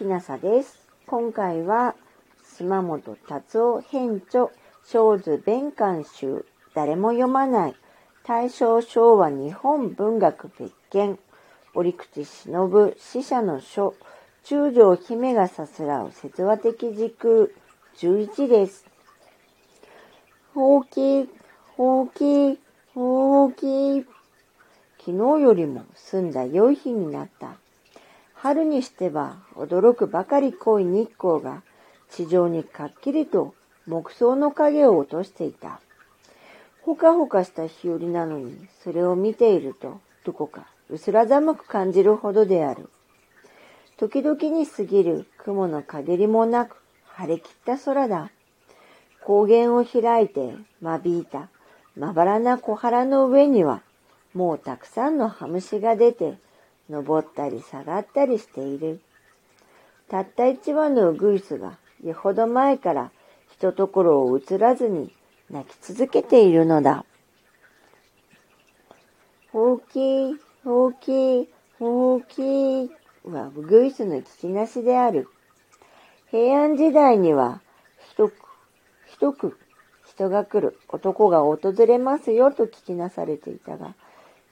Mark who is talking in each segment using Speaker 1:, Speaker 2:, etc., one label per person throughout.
Speaker 1: きなさです。今回は、島本達夫編著、小図弁官集、誰も読まない、大正昭和日本文学別件、折口忍死者の書、中条姫がさすらう説話的時空、11です。ほうき、ほうき、ほうき。昨日よりも澄んだ良い日になった。春にしては驚くばかり濃い日光が地上にかっきりと木草の影を落としていた。ほかほかした日和なのに、それを見ていると、どこか薄ら寒く感じるほどである。時々に過ぎる雲の陰りもなく、晴れ切った空だ。高原を開いて間引いたまばらな小腹の上には、もうたくさんのハムシが出て、登ったり下がったりしている。たった一羽のウグイスが、よほど前からひとところを映らずに泣き続けているのだ。ほうき、ほうき、ほうきいはウグイスの聞きなしである。平安時代には、ひとく、ひとく、人が来る、男が訪れますよと聞きなされていたが、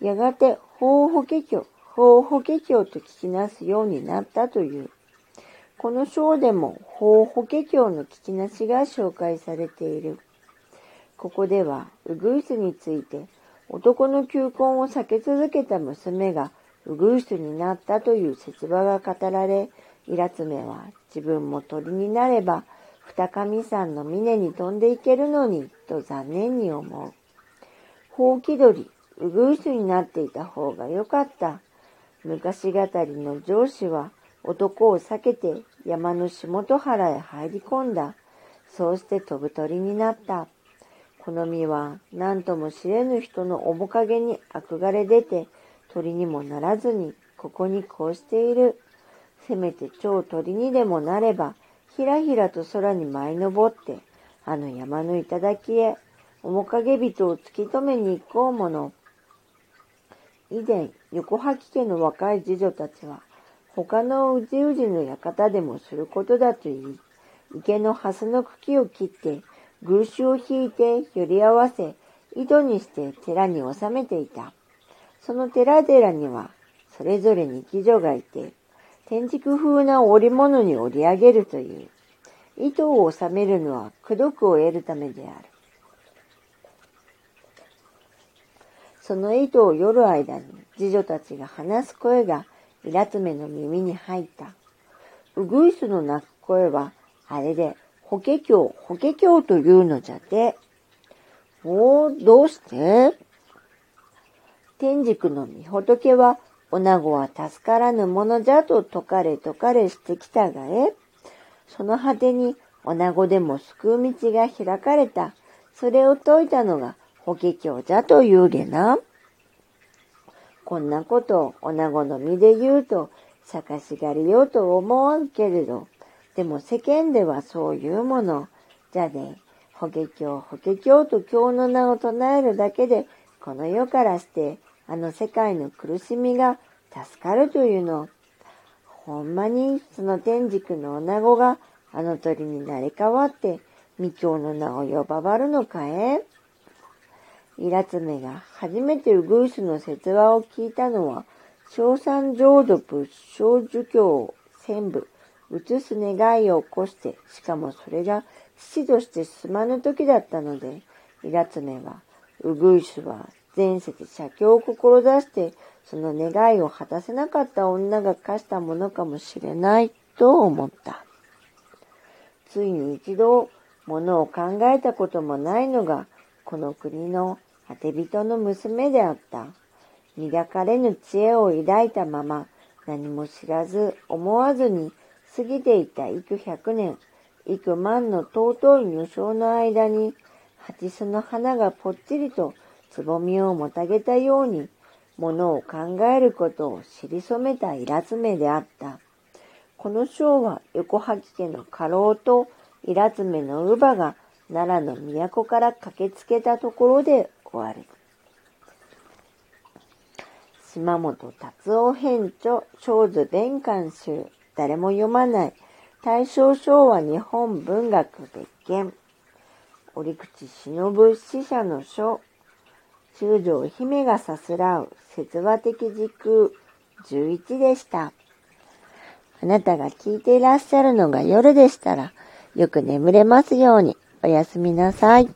Speaker 1: やがて、法法華経、法法華経と聞きなすようになったという。この章でも法法華経の聞きなしが紹介されている。ここでは、ウグイスについて、男の求婚を避け続けた娘がウグイスになったという説話が語られ、イラツメは自分も鳥になれば、二神さんの峰に飛んでいけるのに、と残念に思う。ほうき鳥、ウグイスになっていた方がよかった。昔語りの上司は男を避けて山の下戸原へ入り込んだ。そうして飛ぶ鳥になった。この実は何とも知れぬ人の面影に憧れ出て鳥にもならずにここにこうしている。せめて超鳥にでもなればひらひらと空に舞い上って、あの山の頂へ、面影人を突き止めに行こうもの。以前、横吐き家の若い次女たちは、他のうじうじの館でもすることだと言い、池の蓮の茎を切って、偶種を引いて寄り合わせ、井戸にして寺に収めていた。その寺々には、それぞれに貴女がいて、天竺風な織物に織り上げるという。糸を収めるのは功徳を得るためである。その糸を夜間に次女たちが話す声がイラツメの耳に入った。ウグイスの鳴く声は、あれで、法華経、法華経というのじゃて。おー、どうして？天竺の御仏は女子は助からぬものじゃと解かれ解かれしてきたがえ。その果てに女子でも救う道が開かれた。それを解いたのが法華経じゃと言うげな。こんなことを女子の身で言うと、探しがりようと思わんけれど、でも世間ではそういうもの。じゃで、法華経、法華経と経の名を唱えるだけで、この世からしてあの世界の苦しみが助かるというの。ほんまにその天竺の女子があの鳥になり変わって未教の名を呼ばばるのかえ？イラツメが初めてウグイスの説話を聞いたのは、小三浄土仏小儒教を全部移す願いを起こして、しかもそれが父として進まぬ時だったので、イラツメは、ウグイスは前世で写経を志して、その願いを果たせなかった女が課したものかもしれないと思った。ついに一度、ものを考えたこともないのが、この国の果て人の娘であった。磨かれぬ知恵を抱いたまま、何も知らず思わずに過ぎていた幾百年、幾万の尊い無償の間に、蜂巣の花がぽっちりとつぼみをもたげたように、ものを考えることを知り染めたイラツメであった。この章は横吐家の家老とイラツメの乳母が奈良の都から駆けつけたところで終わる。島本達夫編著、小図弁官集、誰も読まない大正昭和日本文学別件。折口忍死者の書。中条姫がさすらう説話的時空11でした。あなたが聞いていらっしゃるのが夜でしたら、よく眠れますように。おやすみなさい。